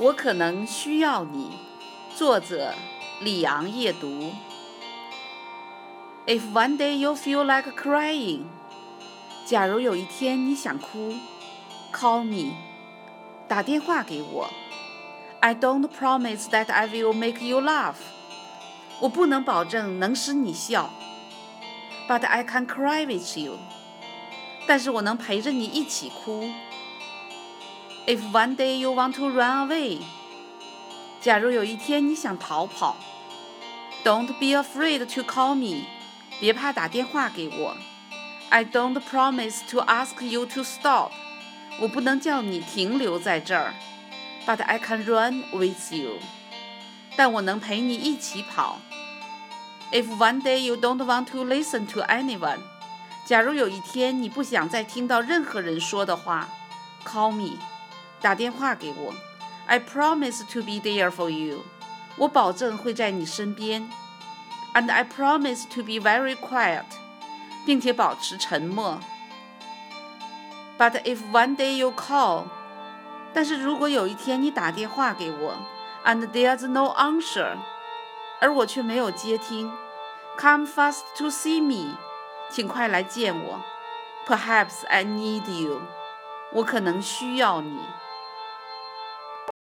我可能需要你。作者：李昂夜读。If one day you feel like crying，假如有一天你想哭，call me，打电话给我。I don't promise that I will make you laugh，我不能保证能使你笑。But I can cry with you，但是我能陪着你一起哭。If one day you want to run away，假如有一天你想逃跑，Don't be afraid to call me，别怕打电话给我。I don't promise to ask you to stop，我不能叫你停留在这儿。But I can run with you，但我能陪你一起跑。If one day you don't want to listen to anyone，假如有一天你不想再听到任何人说的话，call me。 打电话给我，I promise to be there for you，我保证会在你身边，and I promise to be very quiet，并且保持沉默。But if one day you call，但是如果有一天你打电话给我，and there's no answer，而我却没有接听，come fast to see me，请快来见我，perhaps I need you，我可能需要你。